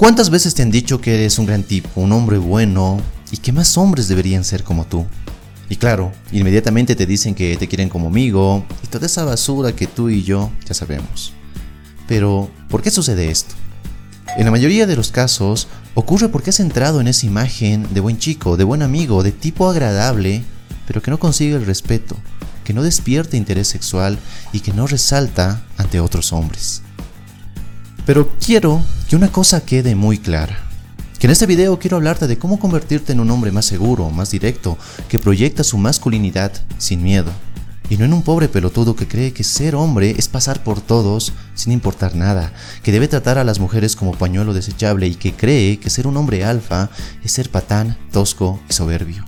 ¿Cuántas veces te han dicho que eres un gran tipo, un hombre bueno y que más hombres deberían ser como tú? Y claro, inmediatamente te dicen que te quieren como amigo y toda esa basura que tú y yo ya sabemos. Pero, ¿por qué sucede esto? En la mayoría de los casos, ocurre porque has entrado en esa imagen de buen chico, de buen amigo, de tipo agradable, pero que no consigue el respeto, que no despierta interés sexual y que no resalta ante otros hombres. Pero quiero que una cosa quede muy clara que en este video quiero hablarte de cómo convertirte en un hombre más seguro, más directo, que proyecta su masculinidad sin miedo. Y no en un pobre pelotudo que cree que ser hombre es pasar por todos sin importar nada, que debe tratar a las mujeres como pañuelo desechable y que cree que ser un hombre alfa es ser patán, tosco y soberbio.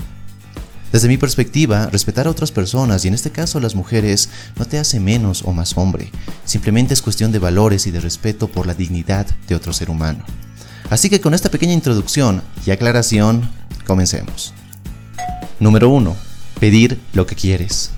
Desde mi perspectiva, respetar a otras personas, y en este caso a las mujeres, no te hace menos o más hombre, simplemente es cuestión de valores y de respeto por la dignidad de otro ser humano. Así que con esta pequeña introducción y aclaración, comencemos. Número 1. Pedir lo que quieres.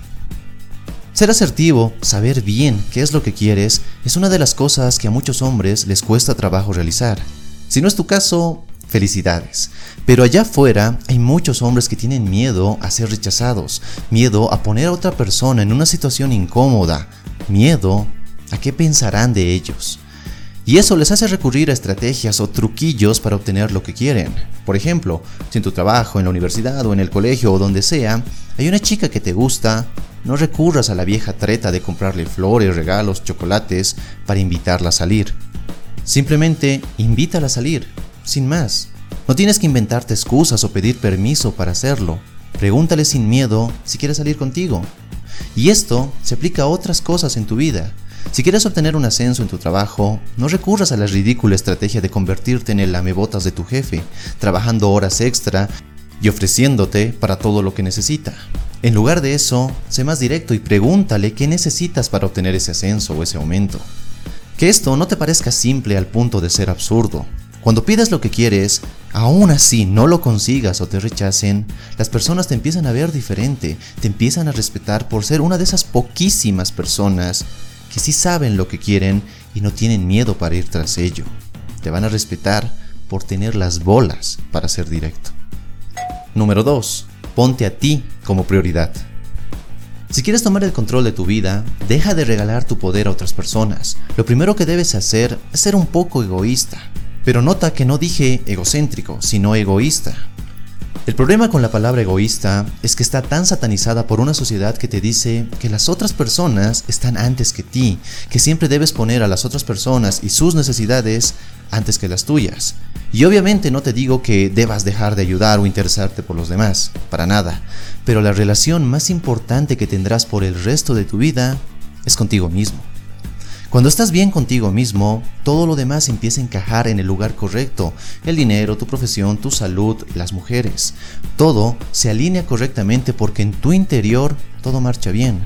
Ser asertivo, saber bien qué es lo que quieres, es una de las cosas que a muchos hombres les cuesta trabajo realizar. Si no es tu caso, felicidades. Pero allá afuera hay muchos hombres que tienen miedo a ser rechazados, miedo a poner a otra persona en una situación incómoda, miedo a qué pensarán de ellos. Y eso les hace recurrir a estrategias o truquillos para obtener lo que quieren. Por ejemplo, si en tu trabajo, en la universidad o en el colegio o donde sea, hay una chica que te gusta, no recurras a la vieja treta de comprarle flores, regalos, chocolates para invitarla a salir. Simplemente invítala a salir, sin más. No tienes que inventarte excusas o pedir permiso para hacerlo. Pregúntale sin miedo si quiere salir contigo. Y esto se aplica a otras cosas en tu vida. Si quieres obtener un ascenso en tu trabajo, no recurras a la ridícula estrategia de convertirte en el lamebotas de tu jefe, trabajando horas extra y ofreciéndote para todo lo que necesita. En lugar de eso, sé más directo y pregúntale qué necesitas para obtener ese ascenso o ese aumento. Que esto no te parezca simple al punto de ser absurdo. Cuando pides lo que quieres, aún así no lo consigas o te rechacen, las personas te empiezan a ver diferente, te empiezan a respetar por ser una de esas poquísimas personas que sí saben lo que quieren y no tienen miedo para ir tras ello. Te van a respetar por tener las bolas para ser directo. Número 2. Ponte a ti como prioridad. Si quieres tomar el control de tu vida, deja de regalar tu poder a otras personas. Lo primero que debes hacer es ser un poco egoísta. Pero nota que no dije egocéntrico, sino egoísta. El problema con la palabra egoísta es que está tan satanizada por una sociedad que te dice que las otras personas están antes que ti, que siempre debes poner a las otras personas y sus necesidades antes que las tuyas. Y obviamente no te digo que debas dejar de ayudar o interesarte por los demás, para nada, pero la relación más importante que tendrás por el resto de tu vida es contigo mismo. Cuando estás bien contigo mismo, todo lo demás empieza a encajar en el lugar correcto. El dinero, tu profesión, tu salud, las mujeres. Todo se alinea correctamente porque en tu interior todo marcha bien.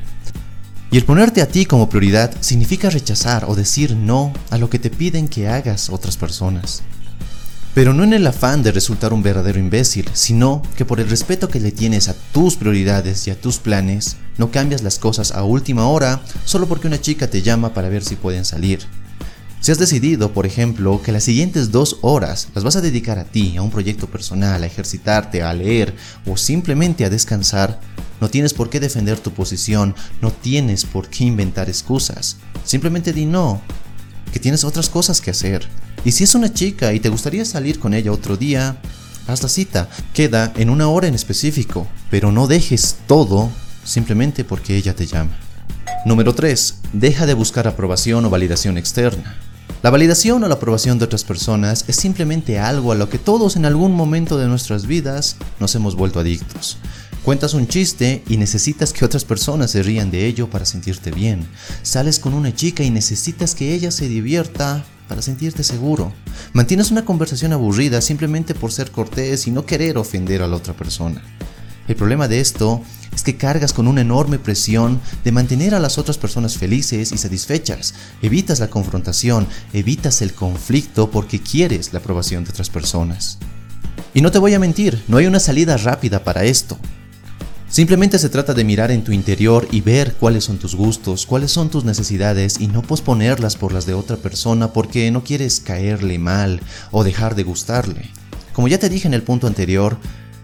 Y el ponerte a ti como prioridad significa rechazar o decir no a lo que te piden que hagas otras personas. Pero no en el afán de resultar un verdadero imbécil, sino que por el respeto que le tienes a tus prioridades y a tus planes, no cambias las cosas a última hora solo porque una chica te llama para ver si pueden salir. Si has decidido, por ejemplo, que las siguientes dos horas las vas a dedicar a ti, a un proyecto personal, a ejercitarte, a leer o simplemente a descansar, no tienes por qué defender tu posición, no tienes por qué inventar excusas. Simplemente di no, que tienes otras cosas que hacer. Y si es una chica y te gustaría salir con ella otro día, haz la cita. Queda en una hora en específico, pero no dejes todo simplemente porque ella te llama. Número 3. Deja de buscar aprobación o validación externa. La validación o la aprobación de otras personas es simplemente algo a lo que todos en algún momento de nuestras vidas nos hemos vuelto adictos. Cuentas un chiste y necesitas que otras personas se rían de ello para sentirte bien. Sales con una chica y necesitas que ella se divierta para sentirte seguro. Mantienes una conversación aburrida simplemente por ser cortés y no querer ofender a la otra persona. El problema de esto es que cargas con una enorme presión de mantener a las otras personas felices y satisfechas. Evitas la confrontación, evitas el conflicto porque quieres la aprobación de otras personas. Y no te voy a mentir, no hay una salida rápida para esto. Simplemente se trata de mirar en tu interior y ver cuáles son tus gustos, cuáles son tus necesidades y no posponerlas por las de otra persona porque no quieres caerle mal o dejar de gustarle. Como ya te dije en el punto anterior,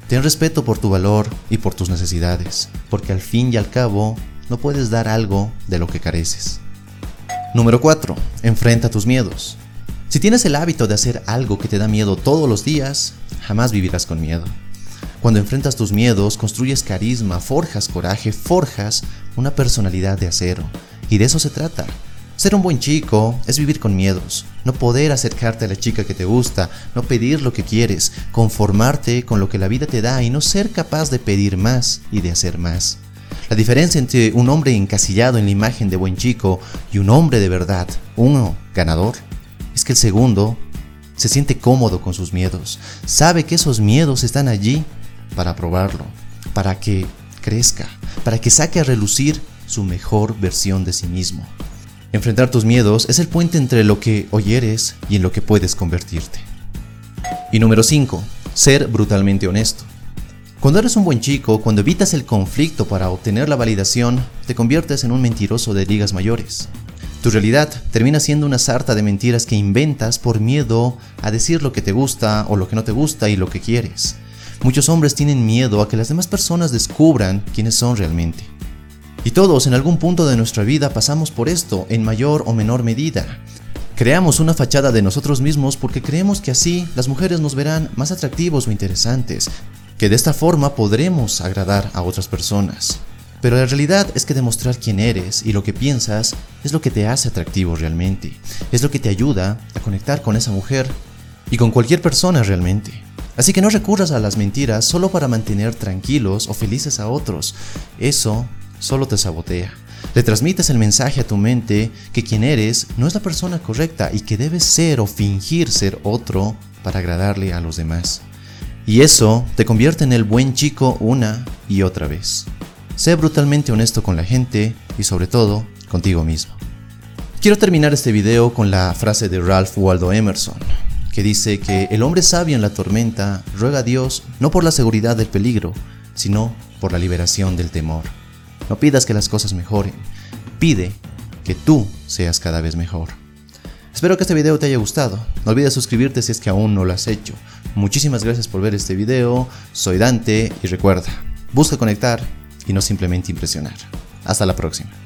ten respeto por tu valor y por tus necesidades, porque al fin y al cabo no puedes dar algo de lo que careces. Número 4. Enfrenta tus miedos. Si tienes el hábito de hacer algo que te da miedo todos los días, jamás vivirás con miedo. Cuando enfrentas tus miedos, construyes carisma, forjas coraje, forjas una personalidad de acero. Y de eso se trata. Ser un buen chico es vivir con miedos, no poder acercarte a la chica que te gusta, no pedir lo que quieres, conformarte con lo que la vida te da y no ser capaz de pedir más y de hacer más. La diferencia entre un hombre encasillado en la imagen de buen chico y un hombre de verdad, uno ganador, es que el segundo se siente cómodo con sus miedos, sabe que esos miedos están allí para probarlo, para que crezca, para que saque a relucir su mejor versión de sí mismo. Enfrentar tus miedos es el puente entre lo que hoy eres y en lo que puedes convertirte. Y número 5. Ser brutalmente honesto. Cuando eres un buen chico, cuando evitas el conflicto para obtener la validación, te conviertes en un mentiroso de ligas mayores. Tu realidad termina siendo una sarta de mentiras que inventas por miedo a decir lo que te gusta o lo que no te gusta y lo que quieres. Muchos hombres tienen miedo a que las demás personas descubran quiénes son realmente. Y todos en algún punto de nuestra vida pasamos por esto, en mayor o menor medida. Creamos una fachada de nosotros mismos porque creemos que así las mujeres nos verán más atractivos o interesantes, que de esta forma podremos agradar a otras personas. Pero la realidad es que demostrar quién eres y lo que piensas es lo que te hace atractivo realmente, es lo que te ayuda a conectar con esa mujer y con cualquier persona realmente. Así que no recurras a las mentiras solo para mantener tranquilos o felices a otros. Eso solo te sabotea. Le transmites el mensaje a tu mente que quien eres no es la persona correcta y que debes ser o fingir ser otro para agradarle a los demás. Y eso te convierte en el buen chico una y otra vez. Sé brutalmente honesto con la gente y sobre todo contigo mismo. Quiero terminar este video con la frase de Ralph Waldo Emerson, que dice que el hombre sabio en la tormenta ruega a Dios no por la seguridad del peligro, sino por la liberación del temor. No pidas que las cosas mejoren, pide que tú seas cada vez mejor. Espero que este video te haya gustado. No olvides suscribirte si es que aún no lo has hecho. Muchísimas gracias por ver este video. Soy Dante y recuerda, busca conectar y no simplemente impresionar. Hasta la próxima.